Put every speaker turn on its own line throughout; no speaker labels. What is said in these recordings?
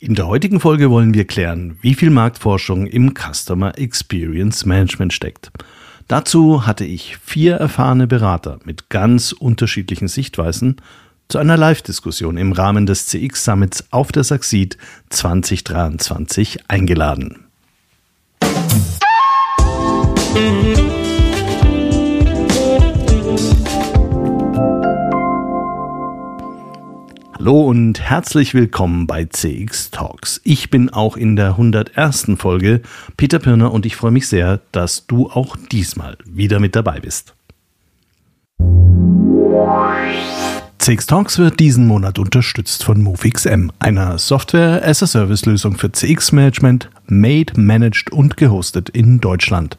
In der heutigen Folge wollen wir klären, wie viel Marktforschung im Customer Experience Management steckt. Dazu hatte ich vier erfahrene Berater mit ganz unterschiedlichen Sichtweisen zu einer Live-Diskussion im Rahmen des CX Summits auf der Saxid 2023 eingeladen. Musik Hallo und herzlich willkommen bei CX Talks. Ich bin auch in der 101. Folge Peter Pirner und ich freue mich sehr, dass du auch diesmal wieder mit dabei bist. CX Talks wird diesen Monat unterstützt von MoveXM, einer Software-as-a-Service-Lösung für CX-Management, made, managed und gehostet in Deutschland.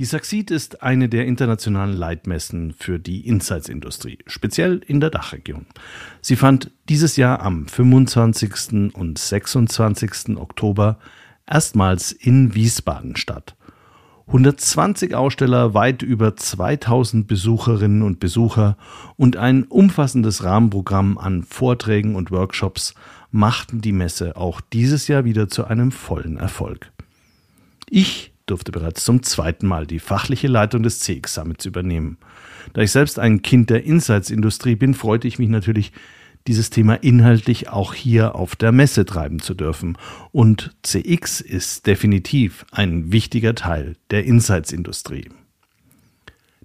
Die Saxid ist eine der internationalen Leitmessen für die Insights-Industrie, speziell in der Dachregion. Sie fand dieses Jahr am 25. und 26. Oktober erstmals in Wiesbaden statt. 120 Aussteller, weit über 2000 Besucherinnen und Besucher und ein umfassendes Rahmenprogramm an Vorträgen und Workshops machten die Messe auch dieses Jahr wieder zu einem vollen Erfolg. Ich durfte bereits zum zweiten Mal die fachliche Leitung des CX Summits übernehmen. Da ich selbst ein Kind der Insights-Industrie bin, freute ich mich natürlich, dieses Thema inhaltlich auch hier auf der Messe treiben zu dürfen. Und CX ist definitiv ein wichtiger Teil der Insights-Industrie.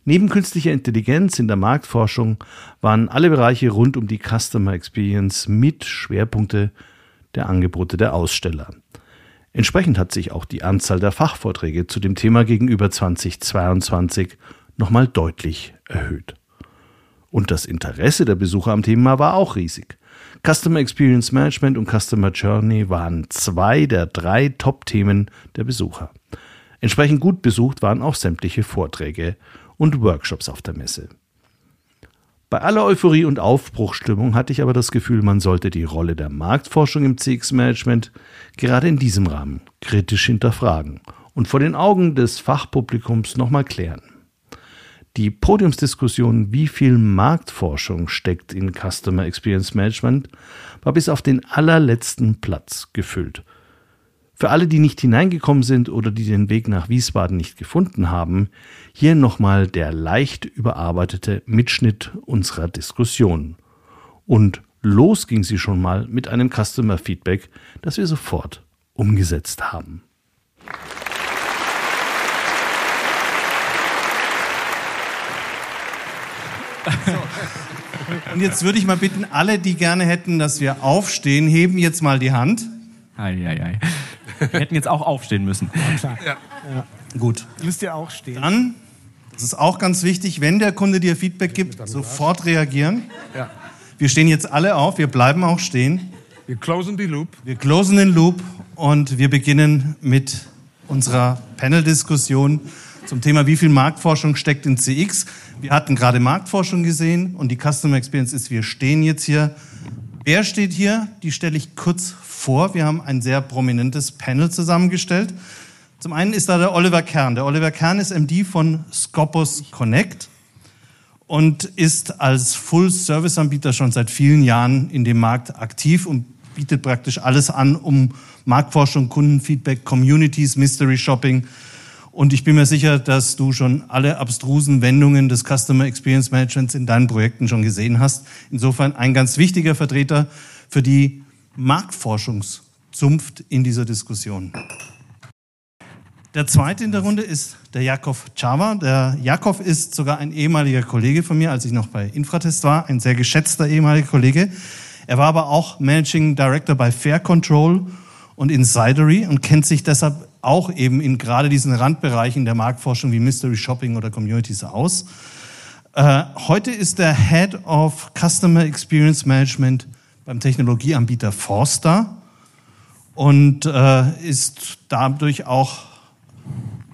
Neben künstlicher Intelligenz in der Marktforschung waren alle Bereiche rund um die Customer Experience mit Schwerpunkte der Angebote der Aussteller. Entsprechend hat sich auch die Anzahl der Fachvorträge zu dem Thema gegenüber 2022 nochmal deutlich erhöht. Und das Interesse der Besucher am Thema war auch riesig. Customer Experience Management und Customer Journey waren zwei der drei Top-Themen der Besucher. Entsprechend gut besucht waren auch sämtliche Vorträge und Workshops auf der Messe. Bei aller Euphorie und Aufbruchstimmung hatte ich aber das Gefühl, man sollte die Rolle der Marktforschung im CX-Management gerade in diesem Rahmen kritisch hinterfragen und vor den Augen des Fachpublikums nochmal klären. Die Podiumsdiskussion, wie viel Marktforschung steckt in Customer Experience Management, war bis auf den allerletzten Platz gefüllt für alle, die nicht hineingekommen sind oder die den Weg nach Wiesbaden nicht gefunden haben, hier nochmal der leicht überarbeitete Mitschnitt unserer Diskussion. Und los ging sie schon mal mit einem Customer Feedback, das wir sofort umgesetzt haben.
So. Und jetzt würde ich mal bitten, alle, die gerne hätten, dass wir aufstehen, heben jetzt mal die Hand.
Ei, ei, ei. Wir hätten jetzt auch aufstehen müssen.
Ja, klar. Ja. Ja. Gut. Müsst ihr auch stehen. Dann, das ist auch ganz wichtig, wenn der Kunde dir Feedback gibt, sofort reagieren. Ja. Wir stehen jetzt alle auf, wir bleiben auch stehen.
Wir closen die Loop.
Wir closen den Loop und wir beginnen mit unserer Panel-Diskussion zum Thema, wie viel Marktforschung steckt in CX. Wir hatten gerade Marktforschung gesehen und die Customer Experience ist, wir stehen jetzt hier. Wer steht hier? Die stelle ich kurz vor. Wir haben ein sehr prominentes Panel zusammengestellt. Zum einen ist da der Oliver Kern. Der Oliver Kern ist MD von Scopus Connect und ist als Full-Service-Anbieter schon seit vielen Jahren in dem Markt aktiv und bietet praktisch alles an, um Marktforschung, Kundenfeedback, Communities, Mystery Shopping. Und ich bin mir sicher, dass du schon alle abstrusen Wendungen des Customer Experience Managements in deinen Projekten schon gesehen hast. Insofern ein ganz wichtiger Vertreter für die Marktforschungszunft in dieser Diskussion.
Der zweite in der Runde ist der Jakov Chava. Der Jakov ist sogar ein ehemaliger Kollege von mir, als ich noch bei Infratest war, ein sehr geschätzter ehemaliger Kollege. Er war aber auch Managing Director bei Fair Control und Insidery und kennt sich deshalb auch eben in gerade diesen Randbereichen der Marktforschung wie Mystery Shopping oder Communities aus. Äh, heute ist er Head of Customer Experience Management beim Technologieanbieter Forster und äh, ist dadurch auch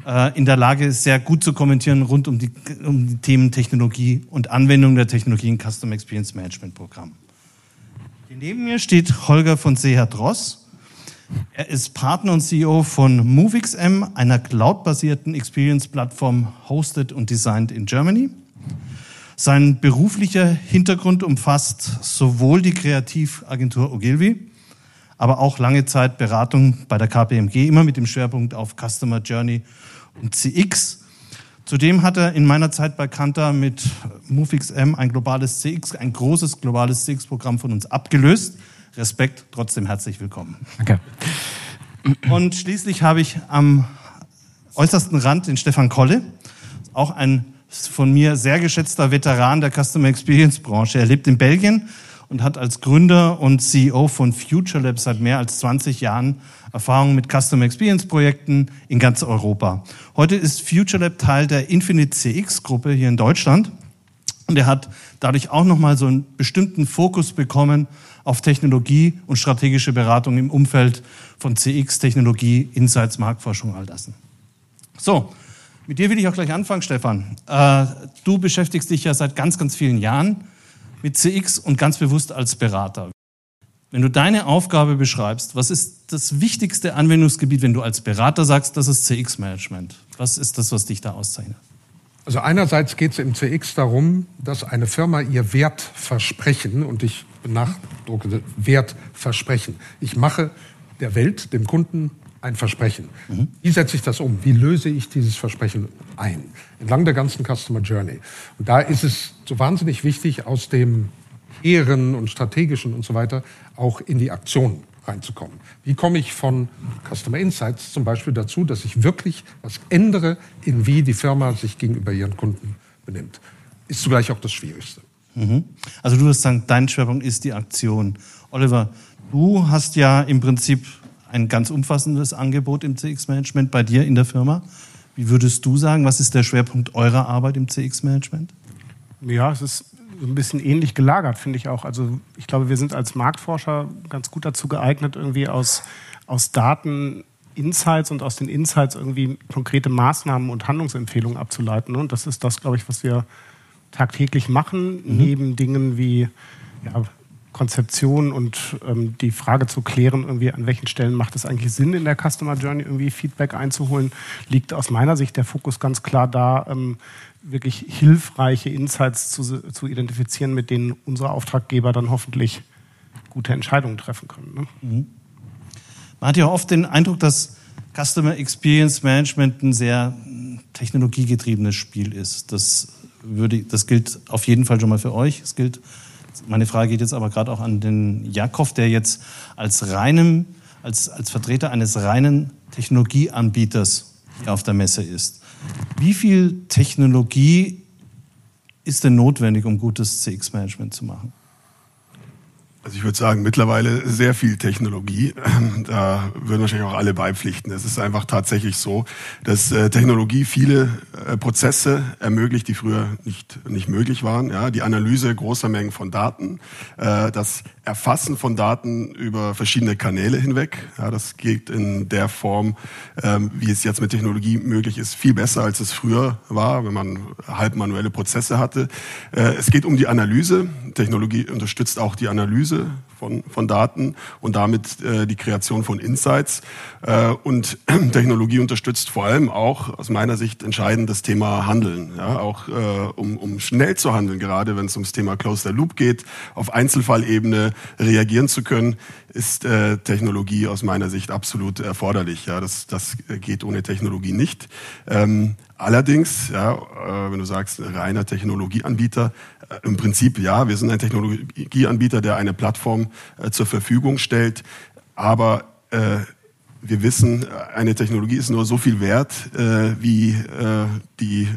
äh, in der Lage, sehr gut zu kommentieren rund um die, um die Themen Technologie und Anwendung der Technologie in Custom Experience Management Programm. Neben mir steht Holger von Seher-Dross. Er ist Partner und CEO von MoveXM, einer cloud-basierten Experience-Plattform hosted und designed in Germany. Sein beruflicher Hintergrund umfasst sowohl die Kreativagentur Ogilvy, aber auch lange Zeit Beratung bei der KPMG, immer mit dem Schwerpunkt auf Customer Journey und CX. Zudem hat er in meiner Zeit bei Kantar mit MoveXM ein globales CX, ein großes globales CX-Programm von uns abgelöst. Respekt, trotzdem herzlich willkommen.
Danke.
Und schließlich habe ich am äußersten Rand den Stefan Kolle, auch ein von mir sehr geschätzter Veteran der Customer Experience Branche. Er lebt in Belgien, und hat als Gründer und CEO von Future Lab seit mehr als 20 Jahren Erfahrung mit Customer Experience Projekten in ganz Europa. Heute ist Future Lab Teil der Infinite CX Gruppe hier in Deutschland. Und er hat dadurch auch nochmal so einen bestimmten Fokus bekommen auf Technologie und strategische Beratung im Umfeld von CX, Technologie, Insights, Marktforschung, all das. So, mit dir will ich auch gleich anfangen, Stefan. Äh, du beschäftigst dich ja seit ganz, ganz vielen Jahren mit CX und ganz bewusst als Berater. Wenn du deine Aufgabe beschreibst, was ist das wichtigste Anwendungsgebiet, wenn du als Berater sagst, das ist CX-Management? Was ist das, was dich da auszeichnet?
Also einerseits geht es im CX darum, dass eine Firma ihr Wertversprechen, und ich benachdrucke Wertversprechen, ich mache der Welt, dem Kunden, ein Versprechen. Mhm. Wie setze ich das um? Wie löse ich dieses Versprechen ein? Entlang der ganzen Customer Journey. Und da ist es so wahnsinnig wichtig, aus dem Ehren und Strategischen und so weiter auch in die Aktion reinzukommen. Wie komme ich von Customer Insights zum Beispiel dazu, dass ich wirklich was ändere, in wie die Firma sich gegenüber ihren Kunden benimmt? Ist zugleich auch das Schwierigste.
Mhm. Also du wirst sagen, dein Schwerpunkt ist die Aktion. Oliver, du hast ja im Prinzip ein ganz umfassendes Angebot im CX-Management bei dir in der Firma. Wie würdest du sagen, was ist der Schwerpunkt eurer Arbeit im CX-Management?
Ja, es ist ein bisschen ähnlich gelagert, finde ich auch. Also ich glaube, wir sind als Marktforscher ganz gut dazu geeignet, irgendwie aus, aus Daten Insights und aus den Insights irgendwie konkrete Maßnahmen und Handlungsempfehlungen abzuleiten. Und das ist das, glaube ich, was wir tagtäglich machen, mhm. neben Dingen wie ja, Konzeption und ähm, die Frage zu klären, irgendwie an welchen Stellen macht es eigentlich Sinn, in der Customer Journey irgendwie Feedback einzuholen, liegt aus meiner Sicht der Fokus ganz klar da, ähm, wirklich hilfreiche Insights zu, zu identifizieren, mit denen unsere Auftraggeber dann hoffentlich gute Entscheidungen treffen können. Ne? Mhm.
Man hat ja oft den Eindruck, dass Customer Experience Management ein sehr technologiegetriebenes Spiel ist. Das, würde, das gilt auf jeden Fall schon mal für euch. Es gilt meine Frage geht jetzt aber gerade auch an den Jakov, der jetzt als reinem, als, als Vertreter eines reinen Technologieanbieters hier auf der Messe ist. Wie viel Technologie ist denn notwendig, um gutes CX-Management zu machen?
Also ich würde sagen, mittlerweile sehr viel Technologie. Da würden wahrscheinlich auch alle beipflichten. Es ist einfach tatsächlich so, dass äh, Technologie viele äh, Prozesse ermöglicht, die früher nicht, nicht möglich waren. Ja, die Analyse großer Mengen von Daten, äh, das Erfassen von Daten über verschiedene Kanäle hinweg. Ja, das geht in der Form, ähm, wie es jetzt mit Technologie möglich ist, viel besser, als es früher war, wenn man halb manuelle Prozesse hatte. Es geht um die Analyse. Technologie unterstützt auch die Analyse von, von Daten und damit äh, die Kreation von Insights. Äh, und Technologie unterstützt vor allem auch aus meiner Sicht entscheidend das Thema Handeln. Ja, auch äh, um, um schnell zu handeln, gerade wenn es ums Thema Close the Loop geht, auf Einzelfallebene reagieren zu können, ist äh, Technologie aus meiner Sicht absolut erforderlich. Ja, das, das geht ohne Technologie nicht. Ähm, allerdings, ja, äh, wenn du sagst, reiner Technologieanbieter, äh, im Prinzip ja, wir sind ein Technologieanbieter, der eine Plattform äh, zur Verfügung stellt, aber äh, wir wissen, eine Technologie ist nur so viel wert, äh, wie äh, die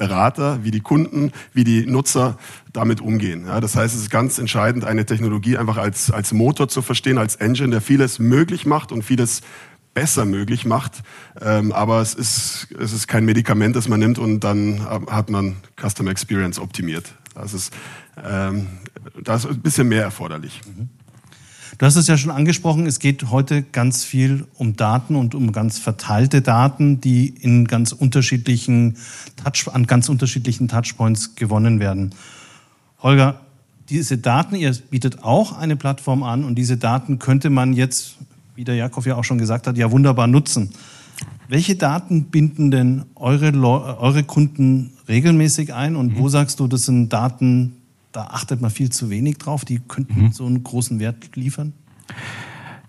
Berater, wie die Kunden, wie die Nutzer damit umgehen. Ja, das heißt, es ist ganz entscheidend, eine Technologie einfach als, als Motor zu verstehen, als Engine, der vieles möglich macht und vieles besser möglich macht. Ähm, aber es ist, es ist kein Medikament, das man nimmt und dann hat man Customer Experience optimiert. Das ist, ähm, da ist ein bisschen mehr erforderlich.
Mhm. Du hast es ja schon angesprochen, es geht heute ganz viel um Daten und um ganz verteilte Daten, die in ganz unterschiedlichen Touch, an ganz unterschiedlichen Touchpoints gewonnen werden. Holger, diese Daten, ihr bietet auch eine Plattform an und diese Daten könnte man jetzt, wie der Jakob ja auch schon gesagt hat, ja wunderbar nutzen. Welche Daten binden denn eure, eure Kunden regelmäßig ein und wo mhm. sagst du, das sind Daten, da achtet man viel zu wenig drauf. Die könnten mhm. so einen großen Wert liefern.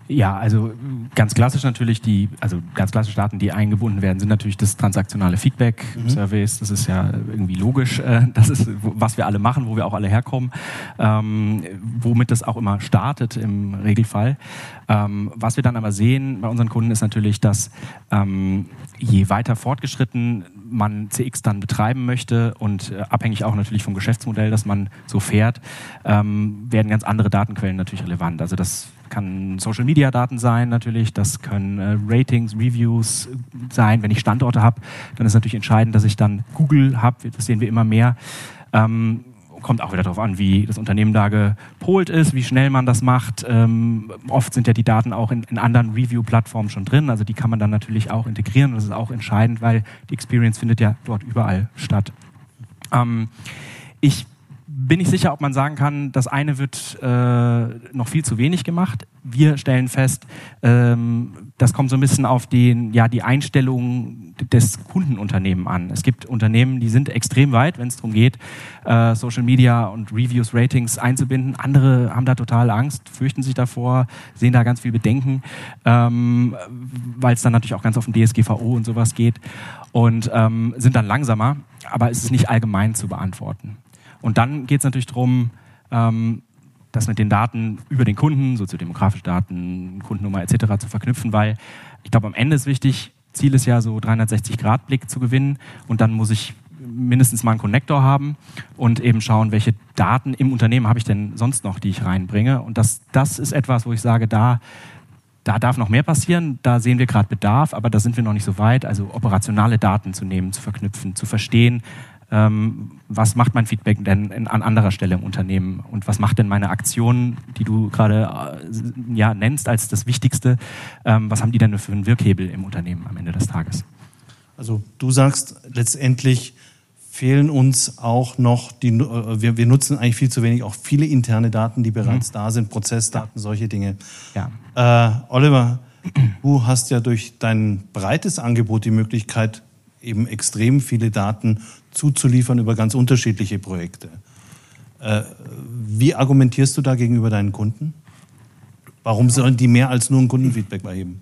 Ja, also ganz klassisch natürlich die, also ganz klassisch Daten, die eingebunden werden, sind natürlich das transaktionale Feedback, mhm. Surveys. Das ist ja irgendwie logisch. Äh, das ist, was wir alle machen, wo wir auch alle herkommen, ähm, womit das auch immer startet im Regelfall. Ähm, was wir dann aber sehen bei unseren Kunden ist natürlich, dass ähm, je weiter fortgeschritten man CX dann betreiben möchte und äh, abhängig auch natürlich vom Geschäftsmodell, das man so fährt, ähm, werden ganz andere Datenquellen natürlich relevant. Also das kann Social Media Daten sein natürlich, das können äh, Ratings, Reviews sein. Wenn ich Standorte habe, dann ist natürlich entscheidend, dass ich dann Google habe. Das sehen wir immer mehr. Ähm, kommt auch wieder darauf an, wie das Unternehmen da gepolt ist, wie schnell man das macht. Ähm, oft sind ja die Daten auch in, in anderen Review-Plattformen schon drin, also die kann man dann natürlich auch integrieren. Das ist auch entscheidend, weil die Experience findet ja dort überall statt. Ähm, ich bin ich sicher, ob man sagen kann, das eine wird äh, noch viel zu wenig gemacht. Wir stellen fest, ähm, das kommt so ein bisschen auf den, ja, die Einstellung des Kundenunternehmen an. Es gibt Unternehmen, die sind extrem weit, wenn es darum geht, äh, Social Media und Reviews, Ratings einzubinden. Andere haben da total Angst, fürchten sich davor, sehen da ganz viel Bedenken, ähm, weil es dann natürlich auch ganz auf den DSGVO und sowas geht und ähm, sind dann langsamer. Aber es ist nicht allgemein zu beantworten. Und dann geht es natürlich darum, ähm, das mit den Daten über den Kunden, soziodemografische Daten, Kundennummer etc. zu verknüpfen, weil ich glaube, am Ende ist wichtig, Ziel ist ja so 360-Grad-Blick zu gewinnen und dann muss ich mindestens mal einen Connector haben und eben schauen, welche Daten im Unternehmen habe ich denn sonst noch, die ich reinbringe. Und das, das ist etwas, wo ich sage, da, da darf noch mehr passieren, da sehen wir gerade Bedarf, aber da sind wir noch nicht so weit. Also operationale Daten zu nehmen, zu verknüpfen, zu verstehen, was macht mein Feedback denn an anderer Stelle im Unternehmen und was macht denn meine Aktion, die du gerade äh, ja, nennst als das Wichtigste, ähm, was haben die denn für einen Wirkhebel im Unternehmen am Ende des Tages?
Also du sagst letztendlich, fehlen uns auch noch die, äh, wir, wir nutzen eigentlich viel zu wenig auch viele interne Daten, die bereits mhm. da sind, Prozessdaten, ja. solche Dinge. Ja. Äh, Oliver, du hast ja durch dein breites Angebot die Möglichkeit, eben extrem viele Daten zuzuliefern über ganz unterschiedliche Projekte. Äh, wie argumentierst du da gegenüber deinen Kunden? Warum sollen die mehr als nur ein Kundenfeedback erheben?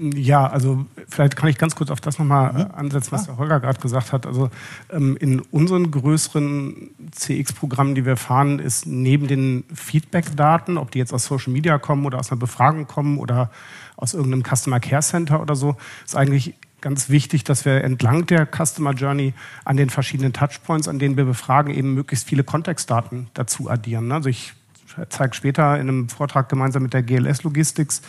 Ja, also vielleicht kann ich ganz kurz auf das nochmal mhm. ansetzen, was der Holger gerade gesagt hat. Also ähm, in unseren größeren CX-Programmen, die wir fahren, ist neben den Feedback-Daten, ob die jetzt aus Social Media kommen oder aus einer Befragung kommen oder aus irgendeinem Customer Care Center oder so, ist eigentlich ganz wichtig, dass wir entlang der Customer Journey an den verschiedenen Touchpoints, an denen wir befragen, eben möglichst viele Kontextdaten dazu addieren. Also ich zeige später in einem Vortrag gemeinsam mit der GLS Logistics,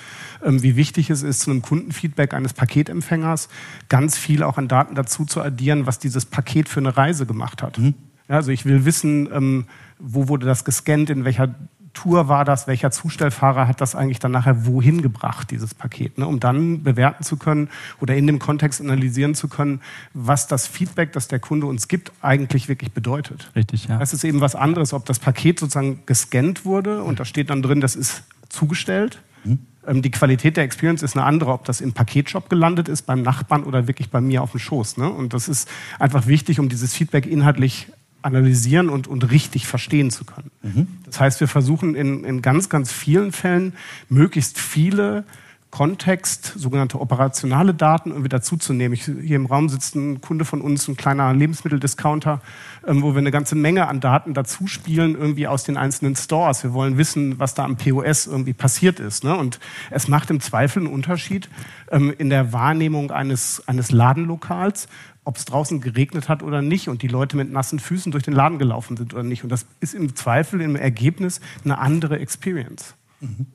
ähm, wie wichtig es ist, zu einem Kundenfeedback eines Paketempfängers ganz viel auch an Daten dazu zu addieren, was dieses Paket für eine Reise gemacht hat. Mhm. Also ich will wissen, ähm, wo wurde das gescannt, in welcher Tour war das, welcher Zustellfahrer hat das eigentlich dann nachher wohin gebracht, dieses Paket, ne? um dann bewerten zu können oder in dem Kontext analysieren zu können, was das Feedback, das der Kunde uns gibt, eigentlich wirklich bedeutet.
Richtig, ja.
Es ist eben was anderes, ob das Paket sozusagen gescannt wurde und da steht dann drin, das ist zugestellt. Mhm. Ähm, die Qualität der Experience ist eine andere, ob das im Paketshop gelandet ist, beim Nachbarn oder wirklich bei mir auf dem Schoß. Ne? Und das ist einfach wichtig, um dieses Feedback inhaltlich analysieren und, und richtig verstehen zu können. Mhm. Das heißt, wir versuchen in, in ganz, ganz vielen Fällen möglichst viele Kontext, sogenannte operationale Daten irgendwie dazuzunehmen. Ich, hier im Raum sitzt ein Kunde von uns, ein kleiner Lebensmitteldiscounter, ähm, wo wir eine ganze Menge an Daten dazu spielen, irgendwie aus den einzelnen Stores. Wir wollen wissen, was da am POS irgendwie passiert ist. Ne? Und es macht im Zweifel einen Unterschied ähm, in der Wahrnehmung eines, eines Ladenlokals, ob es draußen geregnet hat oder nicht und die Leute mit nassen Füßen durch den Laden gelaufen sind oder nicht. Und das ist im Zweifel im Ergebnis eine andere Experience.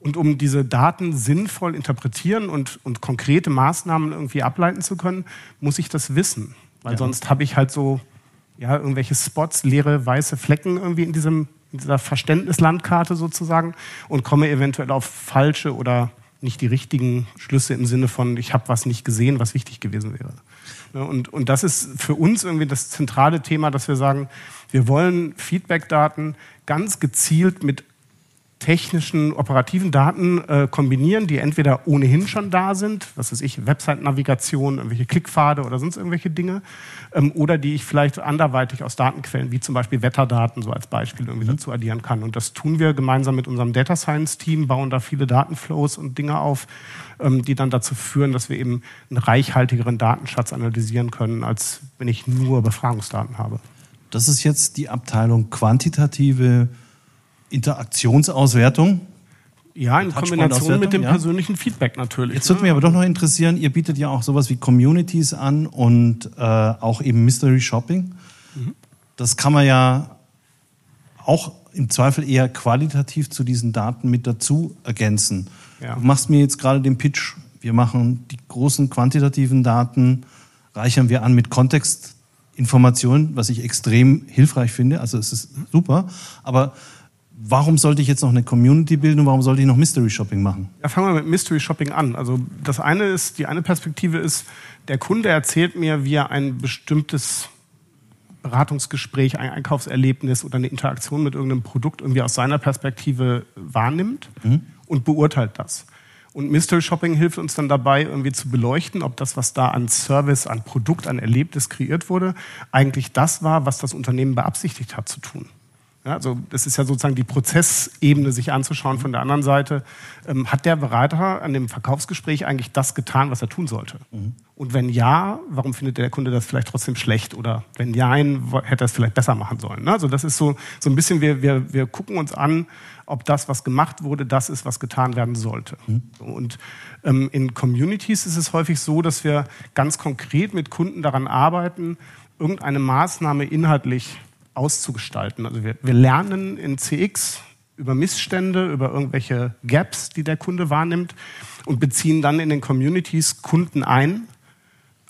Und um diese Daten sinnvoll interpretieren und, und konkrete Maßnahmen irgendwie ableiten zu können, muss ich das wissen. Weil ja. sonst habe ich halt so ja, irgendwelche Spots, leere weiße Flecken irgendwie in, diesem, in dieser Verständnislandkarte sozusagen und komme eventuell auf falsche oder nicht die richtigen Schlüsse im Sinne von, ich habe was nicht gesehen, was wichtig gewesen wäre. Und, und das ist für uns irgendwie das zentrale Thema, dass wir sagen, wir wollen Feedback-Daten ganz gezielt mit technischen, operativen Daten äh, kombinieren, die entweder ohnehin schon da sind, was weiß ich, Website-Navigation, irgendwelche Klickpfade oder sonst irgendwelche Dinge, ähm, oder die ich vielleicht anderweitig aus Datenquellen, wie zum Beispiel Wetterdaten, so als Beispiel irgendwie mhm. dazu addieren kann. Und das tun wir gemeinsam mit unserem Data Science-Team, bauen da viele Datenflows und Dinge auf, ähm, die dann dazu führen, dass wir eben einen reichhaltigeren Datenschatz analysieren können, als wenn ich nur Befragungsdaten habe.
Das ist jetzt die Abteilung quantitative Interaktionsauswertung.
Ja, in Kombination mit dem ja. persönlichen Feedback natürlich.
Jetzt würde mich aber doch noch interessieren, ihr bietet ja auch sowas wie Communities an und äh, auch eben Mystery Shopping. Mhm. Das kann man ja auch im Zweifel eher qualitativ zu diesen Daten mit dazu ergänzen. Ja. Du machst mir jetzt gerade den Pitch, wir machen die großen quantitativen Daten, reichern wir an mit Kontextinformationen, was ich extrem hilfreich finde. Also es ist super. Aber Warum sollte ich jetzt noch eine Community bilden und warum sollte ich noch Mystery Shopping machen?
Ja, fangen wir mit Mystery Shopping an. Also das eine ist, die eine Perspektive ist, der Kunde erzählt mir, wie er ein bestimmtes Beratungsgespräch, ein Einkaufserlebnis oder eine Interaktion mit irgendeinem Produkt irgendwie aus seiner Perspektive wahrnimmt mhm. und beurteilt das. Und Mystery Shopping hilft uns dann dabei, irgendwie zu beleuchten, ob das, was da an Service, an Produkt, an Erlebnis kreiert wurde, eigentlich das war, was das Unternehmen beabsichtigt hat zu tun. Ja, also das ist ja sozusagen die Prozessebene, sich anzuschauen. Von der anderen Seite ähm, hat der Berater an dem Verkaufsgespräch eigentlich das getan, was er tun sollte? Mhm. Und wenn ja, warum findet der Kunde das vielleicht trotzdem schlecht? Oder wenn nein, hätte er es vielleicht besser machen sollen? Ne? Also das ist so, so ein bisschen, wir, wir, wir gucken uns an, ob das, was gemacht wurde, das ist, was getan werden sollte. Mhm. Und ähm, in Communities ist es häufig so, dass wir ganz konkret mit Kunden daran arbeiten, irgendeine Maßnahme inhaltlich auszugestalten. Also wir, wir lernen in CX über Missstände, über irgendwelche Gaps, die der Kunde wahrnimmt und beziehen dann in den Communities Kunden ein,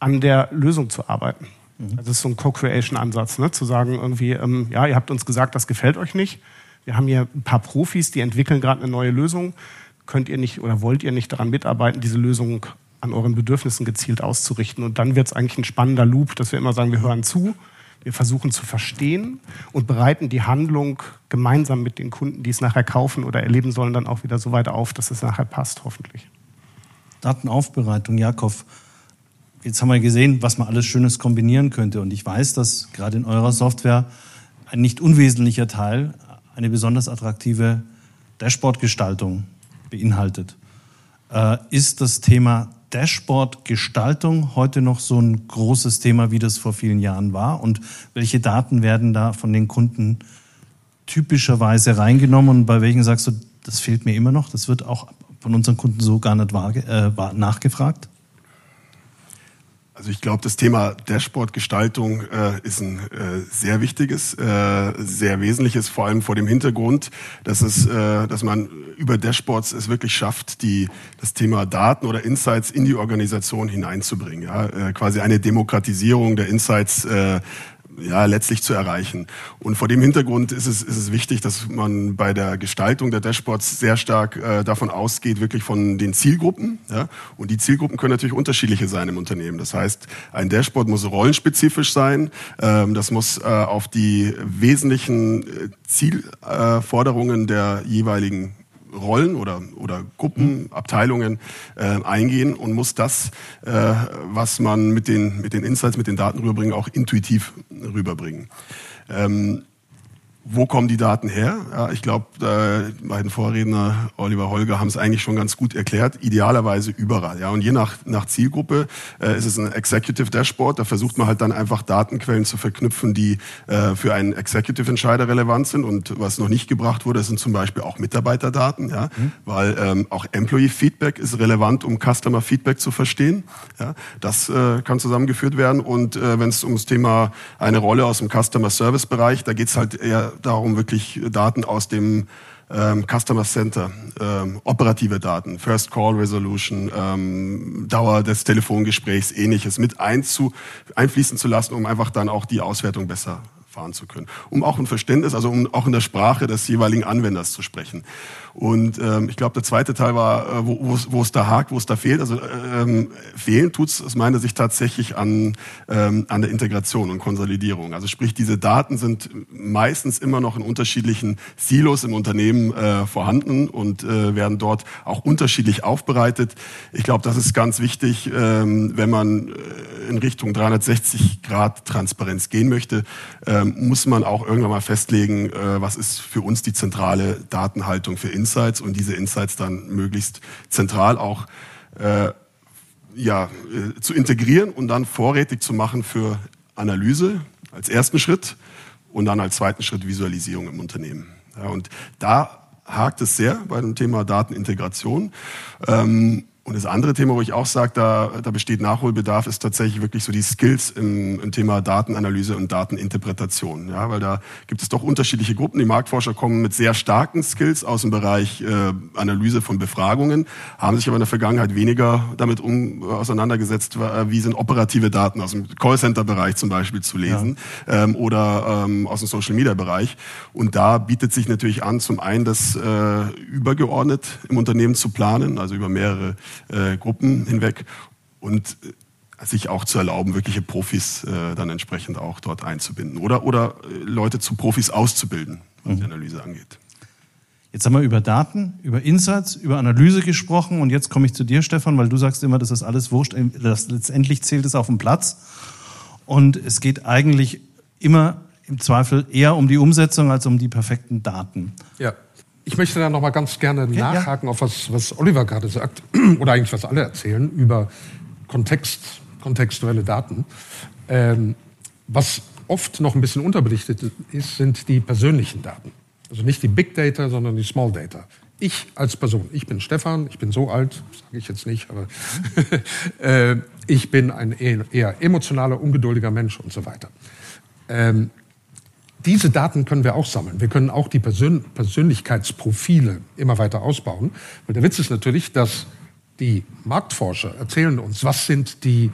an der Lösung zu arbeiten. Mhm. Das ist so ein Co-Creation-Ansatz, ne? zu sagen irgendwie, ähm, ja, ihr habt uns gesagt, das gefällt euch nicht. Wir haben hier ein paar Profis, die entwickeln gerade eine neue Lösung. Könnt ihr nicht oder wollt ihr nicht daran mitarbeiten, diese Lösung an euren Bedürfnissen gezielt auszurichten? Und dann wird es eigentlich ein spannender Loop, dass wir immer sagen, wir hören zu, wir versuchen zu verstehen und bereiten die Handlung gemeinsam mit den Kunden, die es nachher kaufen oder erleben sollen, dann auch wieder so weit auf, dass es nachher passt, hoffentlich.
Datenaufbereitung, Jakob. Jetzt haben wir gesehen, was man alles Schönes kombinieren könnte. Und ich weiß, dass gerade in eurer Software ein nicht unwesentlicher Teil eine besonders attraktive Dashboard-Gestaltung beinhaltet. Äh, ist das Thema Dashboard-Gestaltung heute noch so ein großes Thema, wie das vor vielen Jahren war? Und welche Daten werden da von den Kunden typischerweise reingenommen und bei welchen sagst du, das fehlt mir immer noch? Das wird auch von unseren Kunden so gar nicht äh, nachgefragt?
Also ich glaube, das Thema Dashboard-Gestaltung äh, ist ein äh, sehr wichtiges, äh, sehr wesentliches, vor allem vor dem Hintergrund, dass es, äh, dass man über Dashboards es wirklich schafft, die das Thema Daten oder Insights in die Organisation hineinzubringen. Ja? Äh, quasi eine Demokratisierung der Insights äh, ja, letztlich zu erreichen. Und vor dem Hintergrund ist es, ist es wichtig, dass man bei der Gestaltung der Dashboards sehr stark äh, davon ausgeht, wirklich von den Zielgruppen. Ja? Und die Zielgruppen können natürlich unterschiedliche sein im Unternehmen. Das heißt, ein Dashboard muss rollenspezifisch sein. Ähm, das muss äh, auf die wesentlichen äh, Zielforderungen der jeweiligen Rollen oder, oder Gruppen, mhm. Abteilungen äh, eingehen und muss das, äh, was man mit den, mit den Insights, mit den Daten rüberbringen, auch intuitiv rüberbringen. Ähm, wo kommen die Daten her? Ja, ich glaube, äh, beiden Vorredner, Oliver Holger, haben es eigentlich schon ganz gut erklärt. Idealerweise überall. Ja, und je nach, nach Zielgruppe äh, ist es ein Executive Dashboard. Da versucht man halt dann einfach Datenquellen zu verknüpfen, die äh, für einen Executive Entscheider relevant sind. Und was noch nicht gebracht wurde, sind zum Beispiel auch Mitarbeiterdaten, ja, mhm. weil ähm, auch Employee Feedback ist relevant, um Customer Feedback zu verstehen. Ja, das äh, kann zusammengeführt werden. Und äh, wenn es ums Thema eine Rolle aus dem Customer Service Bereich, da geht es halt eher darum, wirklich Daten aus dem ähm, Customer Center, ähm, operative Daten, First Call Resolution, ähm, Dauer des Telefongesprächs, ähnliches mit einzu, einfließen zu lassen, um einfach dann auch die Auswertung besser fahren zu können. Um auch ein Verständnis, also um auch in der Sprache des jeweiligen Anwenders zu sprechen. Und ähm, ich glaube, der zweite Teil war, äh, wo, wo es da hakt, wo es da fehlt. Also ähm, fehlen tut es aus meiner Sicht tatsächlich an, ähm, an der Integration und Konsolidierung. Also sprich, diese Daten sind meistens immer noch in unterschiedlichen Silos im Unternehmen äh, vorhanden und äh, werden dort auch unterschiedlich aufbereitet. Ich glaube, das ist ganz wichtig, ähm, wenn man äh, in Richtung 360 Grad Transparenz gehen möchte, ähm, muss man auch irgendwann mal festlegen, äh, was ist für uns die zentrale Datenhaltung für Insights und diese Insights dann möglichst zentral auch äh, ja, äh, zu integrieren und dann vorrätig zu machen für Analyse als ersten Schritt und dann als zweiten Schritt Visualisierung im Unternehmen. Ja, und da hakt es sehr bei dem Thema Datenintegration. Ähm, und das andere Thema, wo ich auch sage, da, da besteht Nachholbedarf, ist tatsächlich wirklich so die Skills im, im Thema Datenanalyse und Dateninterpretation. Ja, weil da gibt es doch unterschiedliche Gruppen. Die Marktforscher kommen mit sehr starken Skills aus dem Bereich äh, Analyse von Befragungen, haben sich aber in der Vergangenheit weniger damit um, auseinandergesetzt, wie sind operative Daten aus dem Callcenter-Bereich zum Beispiel zu lesen ja. ähm, oder ähm, aus dem Social-Media-Bereich. Und da bietet sich natürlich an, zum einen das äh, übergeordnet im Unternehmen zu planen, also über mehrere äh, Gruppen hinweg und äh, sich auch zu erlauben, wirkliche Profis äh, dann entsprechend auch dort einzubinden oder, oder äh, Leute zu Profis auszubilden, was mhm. die Analyse angeht.
Jetzt haben wir über Daten, über Insights, über Analyse gesprochen und jetzt komme ich zu dir, Stefan, weil du sagst immer, das ist alles wurscht. Das, letztendlich zählt es auf dem Platz und es geht eigentlich immer im Zweifel eher um die Umsetzung als um die perfekten Daten.
Ja. Ich möchte da noch mal ganz gerne nachhaken ja. auf was, was Oliver gerade sagt, oder eigentlich was alle erzählen, über Kontext, kontextuelle Daten. Ähm, was oft noch ein bisschen unterbelichtet ist, sind die persönlichen Daten. Also nicht die Big Data, sondern die Small Data. Ich als Person, ich bin Stefan, ich bin so alt, sage ich jetzt nicht, aber äh, ich bin ein eher emotionaler, ungeduldiger Mensch und so weiter. Ähm, diese Daten können wir auch sammeln. Wir können auch die Persön Persönlichkeitsprofile immer weiter ausbauen. Weil der Witz ist natürlich, dass die Marktforscher erzählen uns, was sind die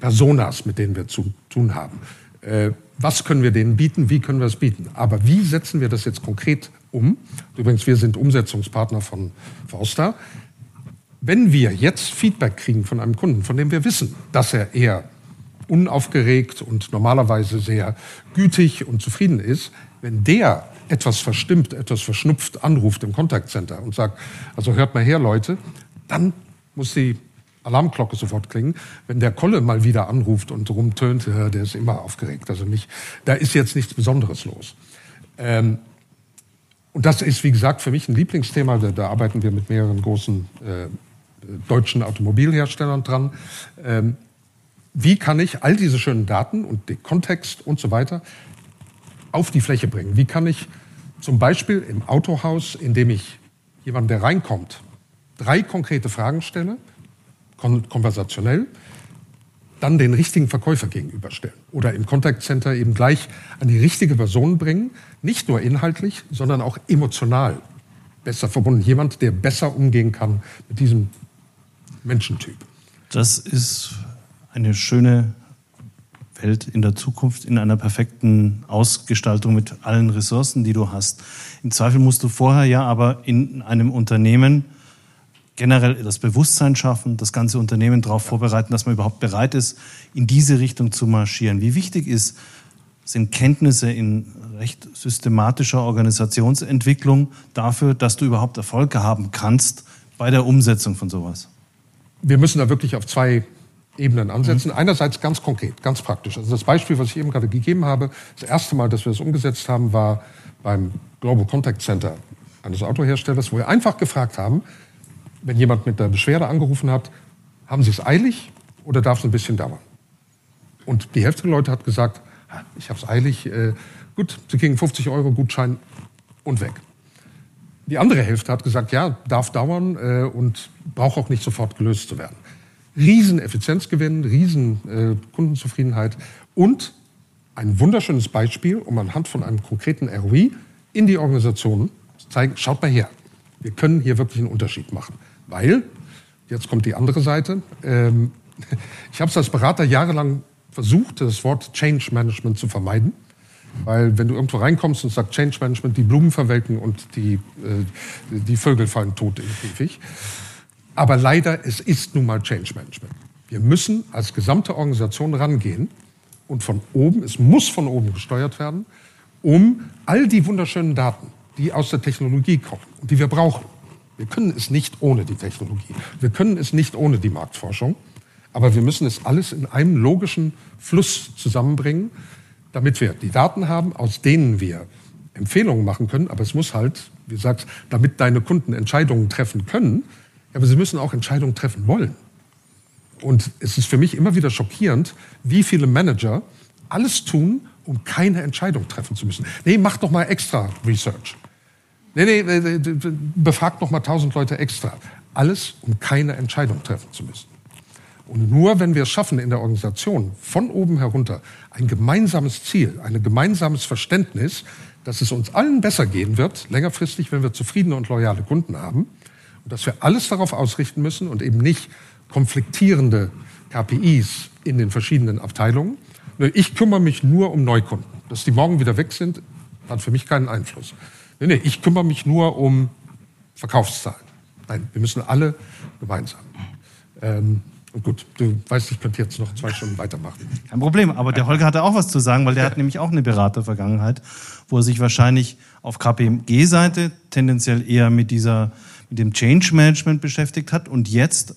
Personas, mit denen wir zu tun haben. Äh, was können wir denen bieten? Wie können wir es bieten? Aber wie setzen wir das jetzt konkret um? Übrigens, wir sind Umsetzungspartner von Forster. Wenn wir jetzt Feedback kriegen von einem Kunden, von dem wir wissen, dass er eher unaufgeregt und normalerweise sehr gütig und zufrieden ist, wenn der etwas verstimmt, etwas verschnupft anruft im Contact Center und sagt, also hört mal her, Leute, dann muss die Alarmglocke sofort klingen. Wenn der Kolle mal wieder anruft und rumtönt, der ist immer aufgeregt. Also nicht, da ist jetzt nichts Besonderes los. Ähm, und das ist, wie gesagt, für mich ein Lieblingsthema. Da, da arbeiten wir mit mehreren großen äh, deutschen Automobilherstellern dran. Ähm, wie kann ich all diese schönen Daten und den Kontext und so weiter auf die Fläche bringen? Wie kann ich zum Beispiel im Autohaus, indem ich jemanden, der reinkommt, drei konkrete Fragen stelle, kon konversationell, dann den richtigen Verkäufer gegenüberstellen oder im Contact Center eben gleich an die richtige Person bringen, nicht nur inhaltlich, sondern auch emotional besser verbunden. Jemand, der besser umgehen kann mit diesem Menschentyp.
Das ist eine schöne Welt in der Zukunft in einer perfekten Ausgestaltung mit allen Ressourcen, die du hast. Im Zweifel musst du vorher ja aber in einem Unternehmen generell das Bewusstsein schaffen, das ganze Unternehmen darauf vorbereiten, dass man überhaupt bereit ist, in diese Richtung zu marschieren. Wie wichtig ist, sind Kenntnisse in recht systematischer Organisationsentwicklung dafür, dass du überhaupt Erfolge haben kannst bei der Umsetzung von sowas?
Wir müssen da wirklich auf zwei Ebenen ansetzen. Mhm. Einerseits ganz konkret, ganz praktisch. Also das Beispiel, was ich eben gerade gegeben habe, das erste Mal, dass wir das umgesetzt haben, war beim Global Contact Center eines Autoherstellers, wo wir einfach gefragt haben, wenn jemand mit der Beschwerde angerufen hat, haben Sie es eilig oder darf es ein bisschen dauern? Und die Hälfte der Leute hat gesagt, ich habe es eilig, äh, gut, Sie kriegen 50 Euro Gutschein und weg. Die andere Hälfte hat gesagt, ja, darf dauern äh, und braucht auch nicht sofort gelöst zu werden. Riesen Effizienzgewinn, riesen äh, Kundenzufriedenheit und ein wunderschönes Beispiel, um anhand von einem konkreten ROI in die Organisation zu zeigen, schaut mal her, wir können hier wirklich einen Unterschied machen. Weil, jetzt kommt die andere Seite, ähm, ich habe es als Berater jahrelang versucht, das Wort Change Management zu vermeiden. Weil wenn du irgendwo reinkommst und sagst Change Management, die Blumen verwelken und die, äh, die Vögel fallen tot in den Käfig. Aber leider, es ist nun mal Change Management. Wir müssen als gesamte Organisation rangehen und von oben, es muss von oben gesteuert werden, um all die wunderschönen Daten, die aus der Technologie kommen und die wir brauchen. Wir können es nicht ohne die Technologie. Wir können es nicht ohne die Marktforschung. Aber wir müssen es alles in einem logischen Fluss zusammenbringen, damit wir die Daten haben, aus denen wir Empfehlungen machen können. Aber es muss halt, wie gesagt, damit deine Kunden Entscheidungen treffen können, aber sie müssen auch Entscheidungen treffen wollen. Und es ist für mich immer wieder schockierend, wie viele Manager alles tun, um keine Entscheidung treffen zu müssen. Nee, mach doch mal extra Research. Nee, nee, befragt noch mal tausend Leute extra. Alles, um keine Entscheidung treffen zu müssen. Und nur wenn wir es schaffen, in der Organisation von oben herunter ein gemeinsames Ziel, ein gemeinsames Verständnis, dass es uns allen besser gehen wird, längerfristig, wenn wir zufriedene und loyale Kunden haben, und dass wir alles darauf ausrichten müssen und eben nicht konfliktierende KPIs in den verschiedenen Abteilungen. Ich kümmere mich nur um Neukunden. Dass die morgen wieder weg sind, hat für mich keinen Einfluss. Nee, nee, ich kümmere mich nur um Verkaufszahlen. Nein, wir müssen alle gemeinsam. Ähm, und gut, du weißt, ich könnte jetzt noch zwei Stunden weitermachen.
Kein Problem, aber der Holger hatte auch was zu sagen, weil der hat nämlich auch eine Beratervergangenheit, wo er sich wahrscheinlich auf KPMG-Seite tendenziell eher mit dieser mit dem Change Management beschäftigt hat und jetzt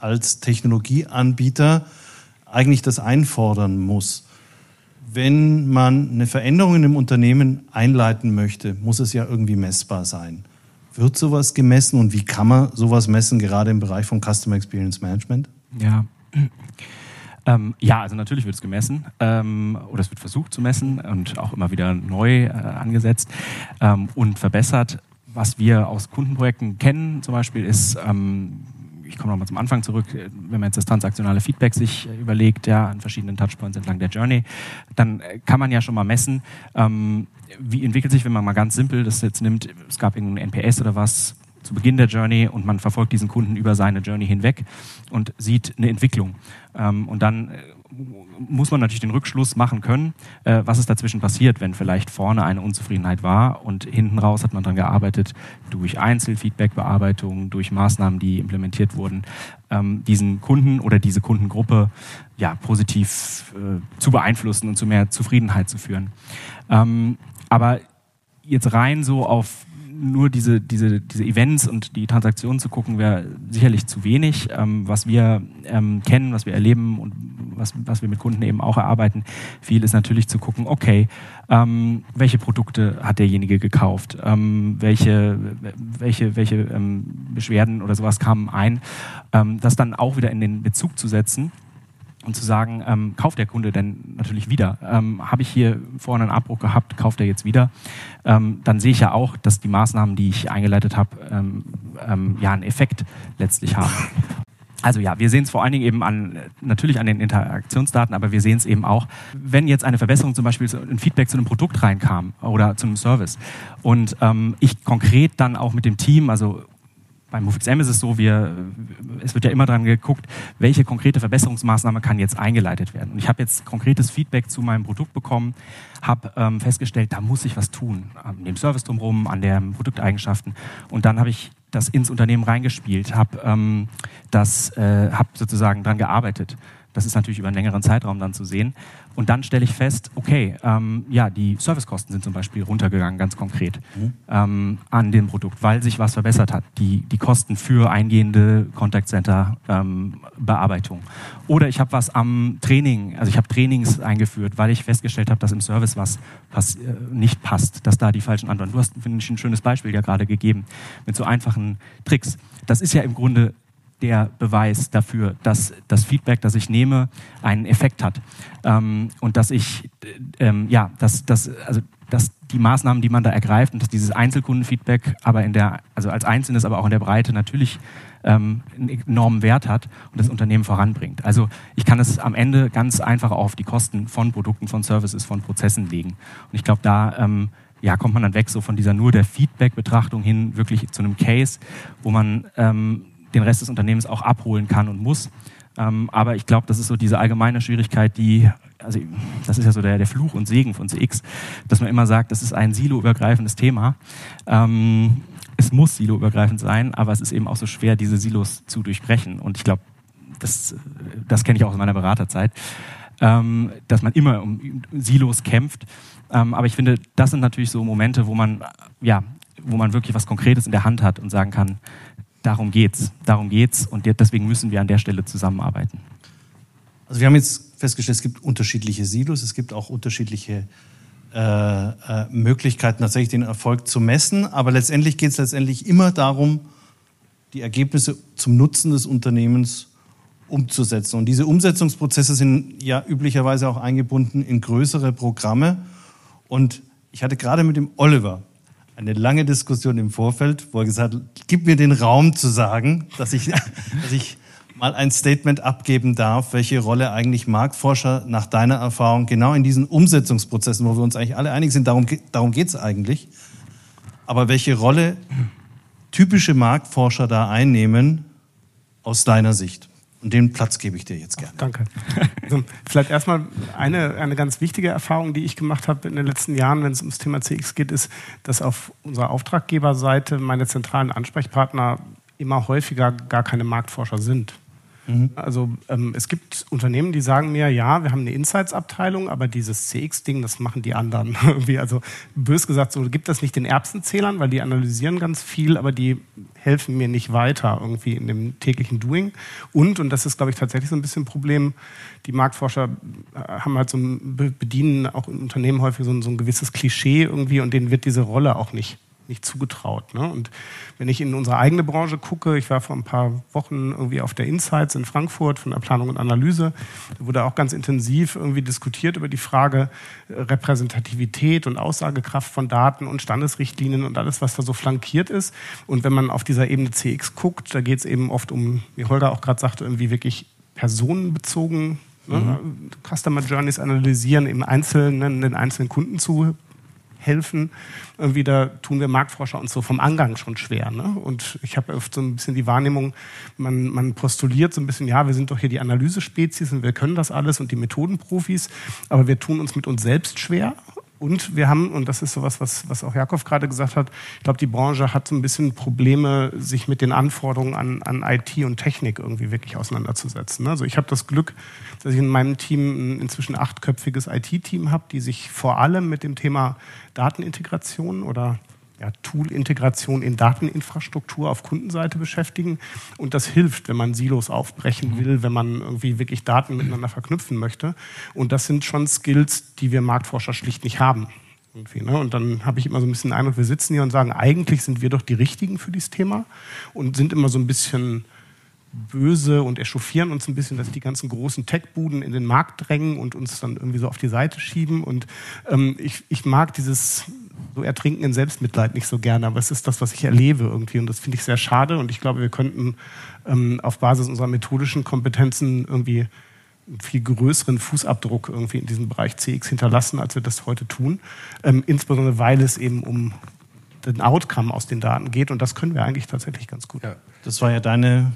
als Technologieanbieter eigentlich das einfordern muss. Wenn man eine Veränderung in einem Unternehmen einleiten möchte, muss es ja irgendwie messbar sein. Wird sowas gemessen und wie kann man sowas messen, gerade im Bereich von Customer Experience Management?
Ja. Ähm, ja, also natürlich wird es gemessen ähm, oder es wird versucht zu messen und auch immer wieder neu äh, angesetzt ähm, und verbessert. Was wir aus Kundenprojekten kennen zum Beispiel ist, ähm, ich komme nochmal zum Anfang zurück, wenn man jetzt das transaktionale Feedback sich äh, überlegt, ja, an verschiedenen Touchpoints entlang der Journey, dann äh, kann man ja schon mal messen, ähm, wie entwickelt sich, wenn man mal ganz simpel das jetzt nimmt, es gab irgendein NPS oder was zu Beginn der Journey und man verfolgt diesen Kunden über seine Journey hinweg und sieht eine Entwicklung. Ähm, und dann äh, muss man natürlich den Rückschluss machen können, äh, was ist dazwischen passiert, wenn vielleicht vorne eine Unzufriedenheit war und hinten raus hat man daran gearbeitet, durch Einzelfeedback-Bearbeitung, durch Maßnahmen, die implementiert wurden, ähm, diesen Kunden oder diese Kundengruppe ja, positiv äh, zu beeinflussen und zu mehr Zufriedenheit zu führen. Ähm, aber jetzt rein so auf nur diese, diese, diese Events und die Transaktionen zu gucken, wäre sicherlich zu wenig. Ähm, was wir ähm, kennen, was wir erleben und was, was wir mit Kunden eben auch erarbeiten, viel ist natürlich zu gucken, okay, ähm, welche Produkte hat derjenige gekauft, ähm, welche, welche, welche ähm, Beschwerden oder sowas kamen ein, ähm, das dann auch wieder in den Bezug zu setzen und zu sagen, ähm, kauft der Kunde denn natürlich wieder? Ähm, Habe ich hier vorne einen Abbruch gehabt, kauft er jetzt wieder? Ähm, dann sehe ich ja auch, dass die Maßnahmen, die ich eingeleitet habe, ähm, ähm, ja einen Effekt letztlich haben. Also ja, wir sehen es vor allen Dingen eben an, natürlich an den Interaktionsdaten, aber wir sehen es eben auch, wenn jetzt eine Verbesserung zum Beispiel ein Feedback zu einem Produkt reinkam oder zu einem Service und ähm, ich konkret dann auch mit dem Team, also beim MoveXM ist es so, wir, es wird ja immer dran geguckt, welche konkrete Verbesserungsmaßnahme kann jetzt eingeleitet werden. Und ich habe jetzt konkretes Feedback zu meinem Produkt bekommen, habe ähm, festgestellt, da muss ich was tun, an dem Service drumherum, an den Produkteigenschaften. Und dann habe ich das ins Unternehmen reingespielt, habe ähm, das, äh, hab sozusagen dran gearbeitet Das ist natürlich über einen längeren Zeitraum dann zu sehen. Und dann stelle ich fest, okay, ähm, ja, die Servicekosten sind zum Beispiel runtergegangen, ganz konkret, mhm. ähm, an dem Produkt, weil sich was verbessert hat. Die, die Kosten für eingehende Contact Center ähm, Bearbeitung. Oder ich habe was am Training, also ich habe Trainings eingeführt, weil ich festgestellt habe, dass im Service was, was äh, nicht passt, dass da die falschen Antworten. Du hast, finde ich, ein schönes Beispiel ja gerade gegeben mit so einfachen Tricks. Das ist ja im Grunde der Beweis dafür, dass das Feedback, das ich nehme, einen Effekt hat. Ähm, und dass ich, ähm, ja, dass, dass, also, dass die Maßnahmen, die man da ergreift und dass dieses Einzelkundenfeedback aber in der, also als Einzelnes, aber auch in der Breite natürlich ähm, einen enormen Wert hat und das Unternehmen voranbringt. Also ich kann es am Ende ganz einfach auf die Kosten von Produkten, von Services, von Prozessen legen. Und ich glaube, da ähm, ja, kommt man dann weg so von dieser nur der Feedback-Betrachtung hin wirklich zu einem Case, wo man ähm, den Rest des Unternehmens auch abholen kann und muss. Ähm, aber ich glaube, das ist so diese allgemeine Schwierigkeit, die, also das ist ja so der, der Fluch und Segen von CX, dass man immer sagt, das ist ein siloübergreifendes Thema. Ähm, es muss siloübergreifend sein, aber es ist eben auch so schwer, diese Silos zu durchbrechen. Und ich glaube, das, das kenne ich auch aus meiner Beraterzeit, ähm, dass man immer um Silos kämpft. Ähm, aber ich finde, das sind natürlich so Momente, wo man, ja, wo man wirklich was Konkretes in der Hand hat und sagen kann, darum geht's. Darum geht's und deswegen müssen wir an der Stelle zusammenarbeiten.
Also wir haben jetzt festgestellt, es gibt unterschiedliche Silos, es gibt auch unterschiedliche äh, äh, Möglichkeiten, tatsächlich den Erfolg zu messen. Aber letztendlich geht es letztendlich immer darum, die Ergebnisse zum Nutzen des Unternehmens umzusetzen. Und diese Umsetzungsprozesse sind ja üblicherweise auch eingebunden in größere Programme. Und ich hatte gerade mit dem Oliver eine lange Diskussion im Vorfeld, wo er gesagt hat, gib mir den Raum zu sagen, dass ich, dass ich mal ein Statement abgeben darf, welche Rolle eigentlich Marktforscher nach deiner Erfahrung genau in diesen Umsetzungsprozessen, wo wir uns eigentlich alle einig sind, darum, darum geht es eigentlich, aber welche Rolle typische Marktforscher da einnehmen aus deiner Sicht? Und den Platz gebe ich dir jetzt gerne.
Ach, danke. Also, vielleicht erstmal eine, eine ganz wichtige Erfahrung, die ich gemacht habe in den letzten Jahren, wenn es ums Thema CX geht, ist, dass auf unserer Auftraggeberseite meine zentralen Ansprechpartner immer häufiger gar keine Marktforscher sind. Mhm. Also ähm, es gibt Unternehmen, die sagen mir, ja, wir haben eine Insights-Abteilung, aber dieses CX-Ding, das machen die anderen. also bös gesagt, so gibt das nicht den Erbsenzählern, weil die analysieren ganz viel, aber die helfen mir nicht weiter irgendwie in dem täglichen Doing. Und, und das ist, glaube ich, tatsächlich so ein bisschen ein Problem, die Marktforscher äh, haben halt so ein, bedienen auch in Unternehmen häufig so ein, so ein gewisses Klischee irgendwie und denen wird diese Rolle auch nicht nicht zugetraut. Ne? Und wenn ich in unsere eigene Branche gucke, ich war vor ein paar Wochen irgendwie auf der Insights in Frankfurt von der Planung und Analyse, da wurde auch ganz intensiv irgendwie diskutiert über die Frage äh, Repräsentativität und Aussagekraft von Daten und Standesrichtlinien und alles, was da so flankiert ist. Und wenn man auf dieser Ebene CX guckt, da geht es eben oft um, wie Holger auch gerade sagte, irgendwie wirklich personenbezogen Ne? Mhm. Customer Journeys analysieren, im Einzelnen den einzelnen Kunden zu helfen. Irgendwie da tun wir Marktforscher uns so vom Angang schon schwer. Ne? Und ich habe oft so ein bisschen die Wahrnehmung, man, man postuliert so ein bisschen, ja, wir sind doch hier die Analysespezies und wir können das alles und die Methodenprofis, aber wir tun uns mit uns selbst schwer und wir haben, und das ist sowas, was, was auch Jakob gerade gesagt hat, ich glaube, die Branche hat so ein bisschen Probleme, sich mit den Anforderungen an, an IT und Technik irgendwie wirklich auseinanderzusetzen. Also ich habe das Glück, dass ich in meinem Team ein inzwischen achtköpfiges IT-Team habe, die sich vor allem mit dem Thema Datenintegration oder ja, Tool-Integration in Dateninfrastruktur auf Kundenseite beschäftigen. Und das hilft, wenn man Silos aufbrechen mhm. will, wenn man irgendwie wirklich Daten miteinander verknüpfen möchte. Und das sind schon Skills, die wir Marktforscher schlicht nicht haben. Ne? Und dann habe ich immer so ein bisschen den Eindruck, wir sitzen hier und sagen, eigentlich sind wir doch die Richtigen für dieses Thema und sind immer so ein bisschen böse und echauffieren uns ein bisschen, dass die ganzen großen Tech-Buden in den Markt drängen und uns dann irgendwie so auf die Seite schieben. Und ähm, ich, ich mag dieses so ertrinken in Selbstmitleid nicht so gerne, aber es ist das, was ich erlebe irgendwie und das finde ich sehr schade und ich glaube, wir könnten ähm, auf Basis unserer methodischen Kompetenzen irgendwie einen viel größeren Fußabdruck irgendwie in diesem Bereich CX hinterlassen, als wir das heute tun, ähm, insbesondere weil es eben um den Outcome aus den Daten geht und das können wir eigentlich tatsächlich ganz gut.
Ja. Das war ja deine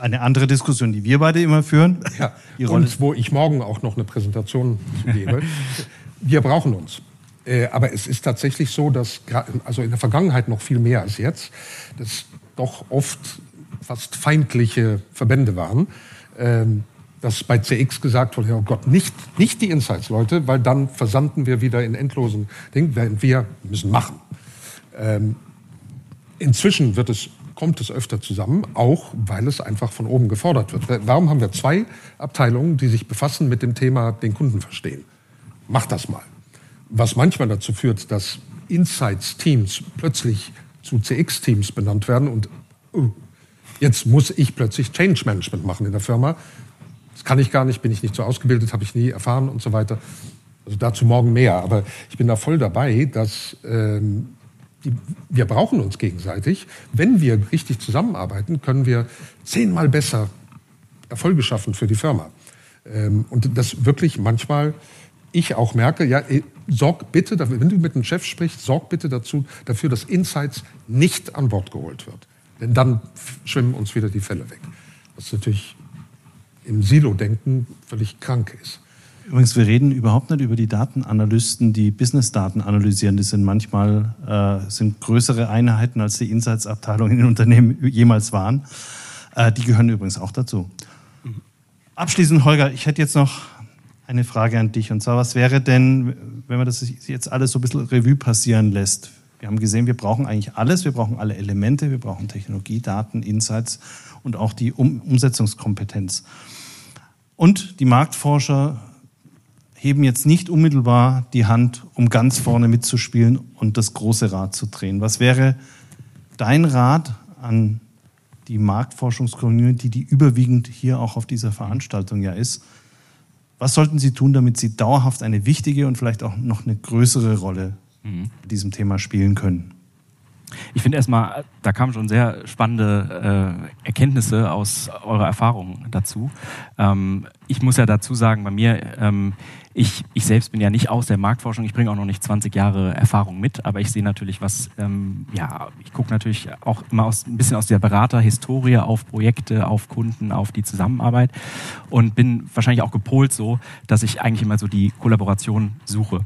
eine andere Diskussion, die wir beide immer führen.
Ja, und wo ich morgen auch noch eine Präsentation gebe. wir brauchen uns. Äh, aber es ist tatsächlich so, dass also in der Vergangenheit noch viel mehr als jetzt, dass doch oft fast feindliche Verbände waren. Ähm, dass bei CX gesagt wurde, oh Gott, nicht, nicht die Insights-Leute, weil dann versanden wir wieder in endlosen Dingen, während wir müssen machen. Ähm, inzwischen wird es, kommt es öfter zusammen, auch weil es einfach von oben gefordert wird. Warum haben wir zwei Abteilungen, die sich befassen mit dem Thema den Kunden verstehen? Mach das mal. Was manchmal dazu führt, dass Insights-Teams plötzlich zu CX-Teams benannt werden und uh, jetzt muss ich plötzlich Change Management machen in der Firma das kann ich gar nicht, bin ich nicht so ausgebildet, habe ich nie erfahren und so weiter. Also dazu morgen mehr. Aber ich bin da voll dabei, dass ähm, die, wir brauchen uns gegenseitig. Wenn wir richtig zusammenarbeiten, können wir zehnmal besser Erfolge schaffen für die Firma. Ähm, und das wirklich manchmal ich auch merke, ja, eh, sorg bitte, dafür, wenn du mit einem Chef sprichst, sorg bitte dazu, dafür, dass Insights nicht an Bord geholt wird. Denn dann schwimmen uns wieder die Fälle weg. Das ist natürlich im Silo-Denken völlig krank ist.
Übrigens, wir reden überhaupt nicht über die Datenanalysten, die Business-Daten analysieren. Die sind manchmal äh, sind größere Einheiten, als die Insights-Abteilungen in Unternehmen jemals waren. Äh, die gehören übrigens auch dazu. Abschließend, Holger, ich hätte jetzt noch eine Frage an dich. Und zwar, was wäre denn, wenn man das jetzt alles so ein bisschen Revue passieren lässt? Wir haben gesehen, wir brauchen eigentlich alles. Wir brauchen alle Elemente. Wir brauchen Technologie, Daten, Insights und auch die um Umsetzungskompetenz. Und die Marktforscher heben jetzt nicht unmittelbar die Hand, um ganz vorne mitzuspielen und das große Rad zu drehen. Was wäre dein Rat an die Marktforschungscommunity, die überwiegend hier auch auf dieser Veranstaltung ja ist? Was sollten sie tun, damit sie dauerhaft eine wichtige und vielleicht auch noch eine größere Rolle mhm. in diesem Thema spielen können?
Ich finde erstmal, da kamen schon sehr spannende äh, Erkenntnisse aus eurer Erfahrung dazu. Ähm, ich muss ja dazu sagen, bei mir, ähm, ich, ich selbst bin ja nicht aus der Marktforschung, ich bringe auch noch nicht 20 Jahre Erfahrung mit, aber ich sehe natürlich was, ähm, ja, ich gucke natürlich auch immer aus, ein bisschen aus der Beraterhistorie auf Projekte, auf Kunden, auf die Zusammenarbeit und bin wahrscheinlich auch gepolt so, dass ich eigentlich immer so die Kollaboration suche.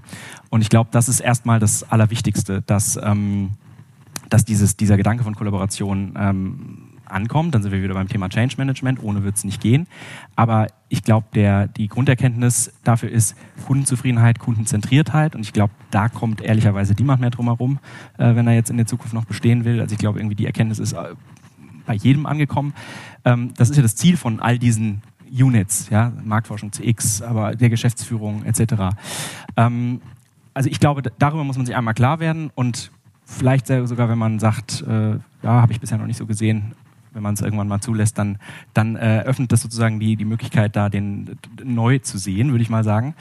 Und ich glaube, das ist erstmal das Allerwichtigste, dass ähm, dass dieses, dieser Gedanke von Kollaboration ähm, ankommt. Dann sind wir wieder beim Thema Change Management. Ohne wird es nicht gehen. Aber ich glaube, die Grunderkenntnis dafür ist Kundenzufriedenheit, Kundenzentriertheit. Und ich glaube, da kommt ehrlicherweise niemand mehr drum herum, äh, wenn er jetzt in der Zukunft noch bestehen will. Also ich glaube, irgendwie die Erkenntnis ist äh, bei jedem angekommen. Ähm, das ist ja das Ziel von all diesen Units, ja, Marktforschung CX, aber der Geschäftsführung etc. Ähm, also ich glaube, darüber muss man sich einmal klar werden und vielleicht sogar, wenn man sagt, äh, ja, habe ich bisher noch nicht so gesehen, wenn man es irgendwann mal zulässt, dann, dann äh, öffnet das sozusagen die, die Möglichkeit, da den neu zu sehen, würde ich mal sagen.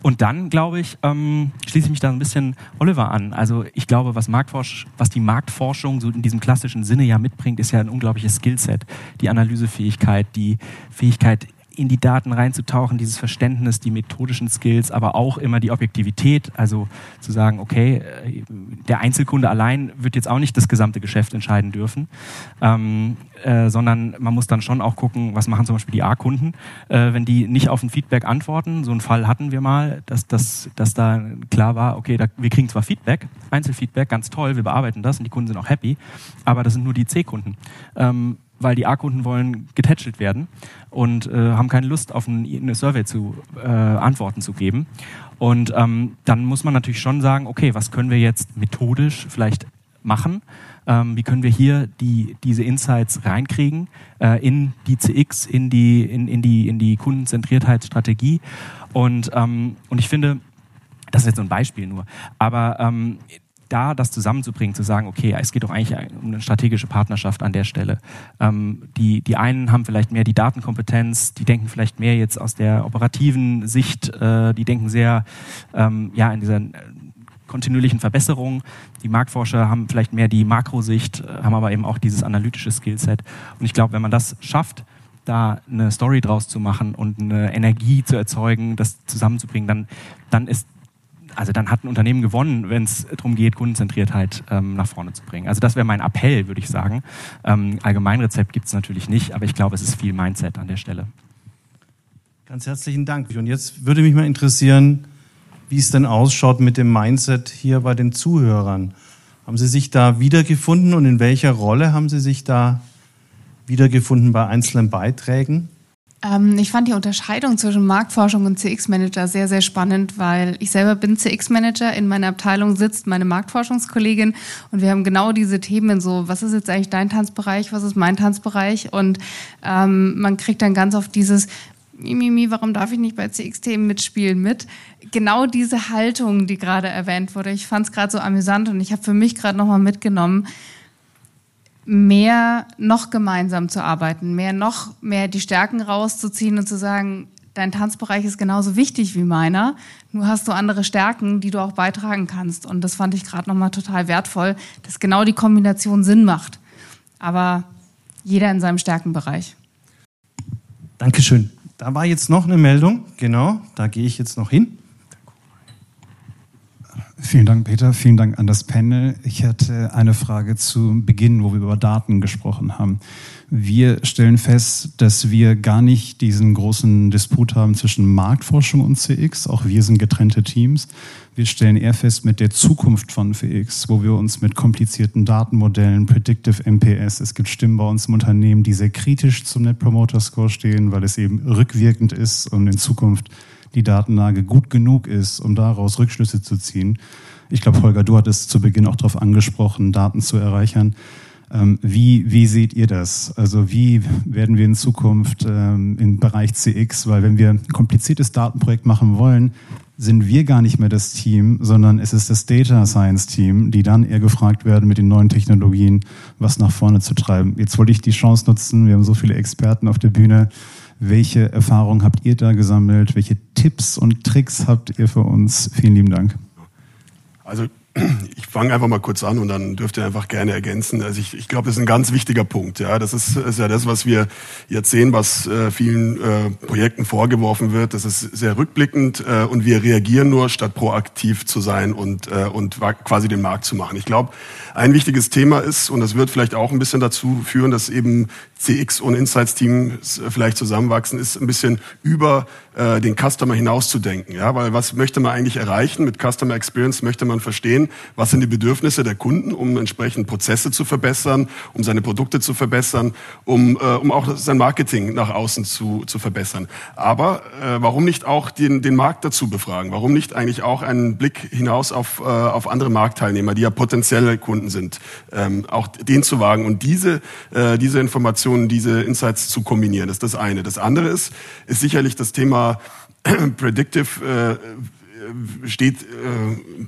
Und dann, glaube ich, ähm, schließe ich mich da ein bisschen Oliver an. Also ich glaube, was, Marktforsch, was die Marktforschung so in diesem klassischen Sinne ja mitbringt, ist ja ein unglaubliches Skillset. Die Analysefähigkeit, die Fähigkeit, in die Daten reinzutauchen, dieses Verständnis, die methodischen Skills, aber auch immer die Objektivität, also zu sagen, okay, äh, der Einzelkunde allein wird jetzt auch nicht das gesamte Geschäft entscheiden dürfen, ähm, äh, sondern man muss dann schon auch gucken, was machen zum Beispiel die A-Kunden, äh, wenn die nicht auf ein Feedback antworten. So einen Fall hatten wir mal, dass, dass, dass da klar war, okay, da, wir kriegen zwar Feedback, Einzelfeedback, ganz toll, wir bearbeiten das und die Kunden sind auch happy, aber das sind nur die C-Kunden. Ähm, weil die A-Kunden wollen getätschelt werden und äh, haben keine Lust, auf ein, eine Survey zu äh, Antworten zu geben. Und ähm, dann muss man natürlich schon sagen, okay, was können wir jetzt methodisch vielleicht machen? Ähm, wie können wir hier die, diese Insights reinkriegen äh, in die CX, in die, in, in die, in die Kundenzentriertheitsstrategie? Und, ähm, und ich finde, das ist jetzt so ein Beispiel nur. Aber ähm, da das zusammenzubringen, zu sagen, okay, es geht doch eigentlich um eine strategische Partnerschaft an der Stelle. Ähm, die, die einen haben vielleicht mehr die Datenkompetenz, die denken vielleicht mehr jetzt aus der operativen Sicht, äh, die denken sehr ähm, ja, in dieser äh, kontinuierlichen Verbesserung. Die Marktforscher haben vielleicht mehr die Makrosicht, äh, haben aber eben auch dieses analytische Skillset. Und ich glaube, wenn man das schafft, da eine Story draus zu machen und eine Energie zu erzeugen, das zusammenzubringen, dann, dann ist also dann hat ein Unternehmen gewonnen, wenn es darum geht, Kundenzentriertheit ähm, nach vorne zu bringen. Also das wäre mein Appell, würde ich sagen. Ähm, Allgemeinrezept gibt es natürlich nicht, aber ich glaube, es ist viel Mindset an der Stelle.
Ganz herzlichen Dank. Und jetzt würde mich mal interessieren, wie es denn ausschaut mit dem Mindset hier bei den Zuhörern. Haben Sie sich da wiedergefunden und in welcher Rolle haben Sie sich da wiedergefunden bei einzelnen Beiträgen?
Ähm, ich fand die Unterscheidung zwischen Marktforschung und CX-Manager sehr, sehr spannend, weil ich selber bin CX-Manager. In meiner Abteilung sitzt meine Marktforschungskollegin und wir haben genau diese Themen so, was ist jetzt eigentlich dein Tanzbereich, was ist mein Tanzbereich? Und ähm, man kriegt dann ganz oft dieses, Mimimi, warum darf ich nicht bei CX-Themen mitspielen mit? Genau diese Haltung, die gerade erwähnt wurde. Ich fand es gerade so amüsant und ich habe für mich gerade nochmal mitgenommen, mehr noch gemeinsam zu arbeiten, mehr noch mehr die Stärken rauszuziehen und zu sagen, dein Tanzbereich ist genauso wichtig wie meiner, nur hast du andere Stärken, die du auch beitragen kannst. Und das fand ich gerade nochmal total wertvoll, dass genau die Kombination Sinn macht. Aber jeder in seinem Stärkenbereich.
Dankeschön. Da war jetzt noch eine Meldung, genau, da gehe ich jetzt noch hin.
Vielen Dank, Peter. Vielen Dank an das Panel. Ich hatte eine Frage zu Beginn, wo wir über Daten gesprochen haben. Wir stellen fest, dass wir gar nicht diesen großen Disput haben zwischen Marktforschung und CX. Auch wir sind getrennte Teams. Wir stellen eher fest mit der Zukunft von CX, wo wir uns mit komplizierten Datenmodellen, Predictive MPS, es gibt Stimmen bei uns im Unternehmen, die sehr kritisch zum Net Promoter Score stehen, weil es eben rückwirkend ist und in Zukunft die Datenlage gut genug ist, um daraus Rückschlüsse zu ziehen. Ich glaube, Holger, du hattest zu Beginn auch darauf angesprochen, Daten zu erreichern. Ähm, wie, wie seht ihr das? Also wie werden wir in Zukunft ähm, im Bereich CX, weil wenn wir ein kompliziertes Datenprojekt machen wollen, sind wir gar nicht mehr das Team, sondern es ist das Data Science Team, die dann eher gefragt werden, mit den neuen Technologien was nach vorne zu treiben. Jetzt wollte ich die Chance nutzen, wir haben so viele Experten auf der Bühne, welche Erfahrungen habt ihr da gesammelt? Welche Tipps und Tricks habt ihr für uns? Vielen lieben Dank.
Also ich fange einfach mal kurz an und dann dürft ihr einfach gerne ergänzen. Also ich, ich glaube, das ist ein ganz wichtiger Punkt. Ja, das ist, ist ja das, was wir jetzt sehen, was äh, vielen äh, Projekten vorgeworfen wird. Das ist sehr rückblickend äh, und wir reagieren nur, statt proaktiv zu sein und äh, und quasi den Markt zu machen. Ich glaube, ein wichtiges Thema ist und das wird vielleicht auch ein bisschen dazu führen, dass eben CX und Insights Teams äh, vielleicht zusammenwachsen, ist ein bisschen über äh, den Customer hinauszudenken. Ja, weil was möchte man eigentlich erreichen mit Customer Experience? Möchte man verstehen, was sind die Bedürfnisse der Kunden, um entsprechend Prozesse zu verbessern, um seine Produkte zu verbessern, um, äh, um auch sein Marketing nach außen zu, zu verbessern. Aber äh, warum nicht auch den, den Markt dazu befragen? Warum nicht eigentlich auch einen Blick hinaus auf, äh, auf andere Marktteilnehmer, die ja potenzielle Kunden sind, ähm, auch den zu wagen und diese, äh, diese Informationen diese Insights zu kombinieren. Das ist das eine. Das andere ist, ist sicherlich das Thema Predictive äh, steht äh,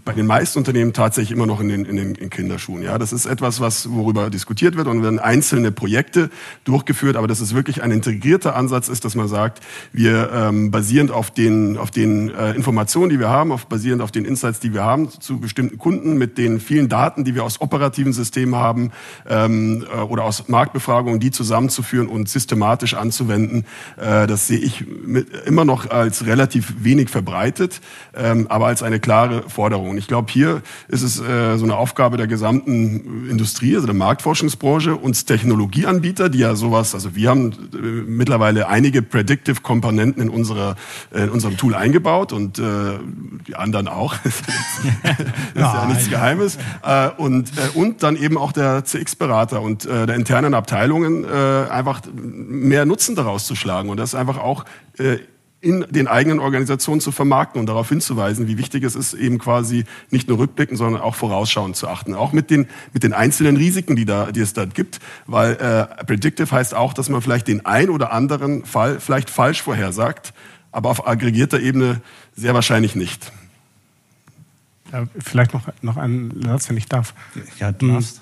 bei den meisten Unternehmen tatsächlich immer noch in den, in den in Kinderschuhen. Ja, das ist etwas, was worüber diskutiert wird und werden einzelne Projekte durchgeführt, aber dass es wirklich ein integrierter Ansatz ist, dass man sagt, wir ähm, basierend auf den auf den äh, Informationen, die wir haben, auf basierend auf den Insights, die wir haben zu bestimmten Kunden, mit den vielen Daten, die wir aus operativen Systemen haben ähm, äh, oder aus Marktbefragungen, die zusammenzuführen und systematisch anzuwenden, äh, das sehe ich mit, immer noch als relativ wenig verbreitet. Äh, ähm, aber als eine klare Forderung. Ich glaube, hier ist es äh, so eine Aufgabe der gesamten Industrie, also der Marktforschungsbranche, uns Technologieanbieter, die ja sowas, also wir haben äh, mittlerweile einige Predictive Komponenten in, unserer, äh, in unserem Tool eingebaut und äh, die anderen auch. das ist ja nichts Geheimes. Äh, und, äh, und dann eben auch der CX-Berater und äh, der internen Abteilungen äh, einfach mehr Nutzen daraus zu schlagen und das einfach auch äh, in den eigenen Organisationen zu vermarkten und darauf hinzuweisen, wie wichtig es ist, eben quasi nicht nur rückblicken, sondern auch vorausschauend zu achten. Auch mit den, mit den einzelnen Risiken, die, da, die es da gibt, weil äh, Predictive heißt auch, dass man vielleicht den ein oder anderen Fall vielleicht falsch vorhersagt, aber auf aggregierter Ebene sehr wahrscheinlich nicht.
Ja, vielleicht noch, noch einen Satz, wenn ich darf.
Ja, du darfst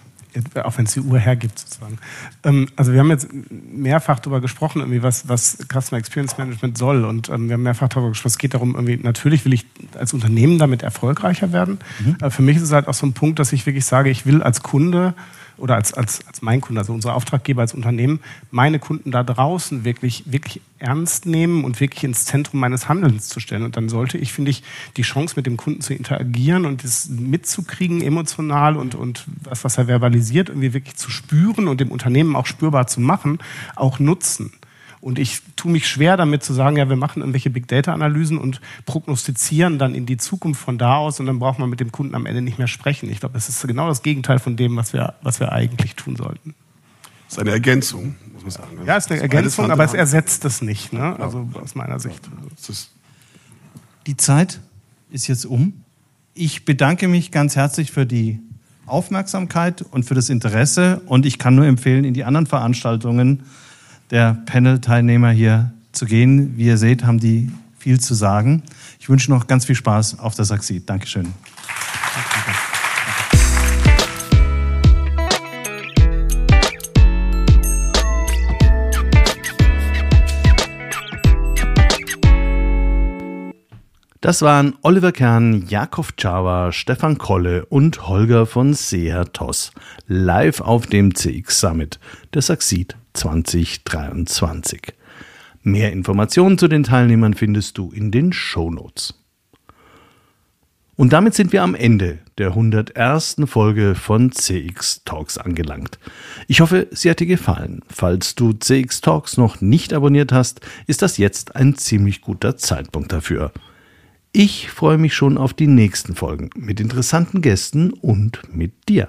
auch wenn es die Uhr hergibt sozusagen. Ähm, also wir haben jetzt mehrfach darüber gesprochen, irgendwie was, was Customer Experience Management soll und ähm, wir haben mehrfach darüber gesprochen, es geht darum, irgendwie, natürlich will ich als Unternehmen damit erfolgreicher werden. Mhm. Aber für mich ist es halt auch so ein Punkt, dass ich wirklich sage, ich will als Kunde oder als, als, als mein Kunde, also unser Auftraggeber als Unternehmen, meine Kunden da draußen wirklich, wirklich ernst nehmen und wirklich ins Zentrum meines Handelns zu stellen. Und dann sollte ich, finde ich, die Chance mit dem Kunden zu interagieren und das mitzukriegen, emotional und, und was, was er verbalisiert, irgendwie wirklich zu spüren und dem Unternehmen auch spürbar zu machen, auch nutzen. Und ich tue mich schwer damit zu sagen, ja, wir machen irgendwelche Big Data Analysen und prognostizieren dann in die Zukunft von da aus und dann braucht man mit dem Kunden am Ende nicht mehr sprechen. Ich glaube, das ist genau das Gegenteil von dem, was wir, was wir eigentlich tun sollten.
ist eine Ergänzung, muss man sagen.
Ja, ist eine Ergänzung, aber es ersetzt es nicht, ne? also aus meiner Sicht.
Die Zeit ist jetzt um. Ich bedanke mich ganz herzlich für die Aufmerksamkeit und für das Interesse und ich kann nur empfehlen, in die anderen Veranstaltungen der Panel-Teilnehmer hier zu gehen. Wie ihr seht, haben die viel zu sagen. Ich wünsche noch ganz viel Spaß auf der Saxid. Dankeschön. Danke.
Das waren Oliver Kern, Jakob Czawa, Stefan Kolle und Holger von Seher-Toss live auf dem CX Summit der Saxid 2023. Mehr Informationen zu den Teilnehmern findest du in den Show Notes. Und damit sind wir am Ende der 101. Folge von CX Talks angelangt. Ich hoffe, sie hat dir gefallen. Falls du CX Talks noch nicht abonniert hast, ist das jetzt ein ziemlich guter Zeitpunkt dafür. Ich freue mich schon auf die nächsten Folgen mit interessanten Gästen und mit dir.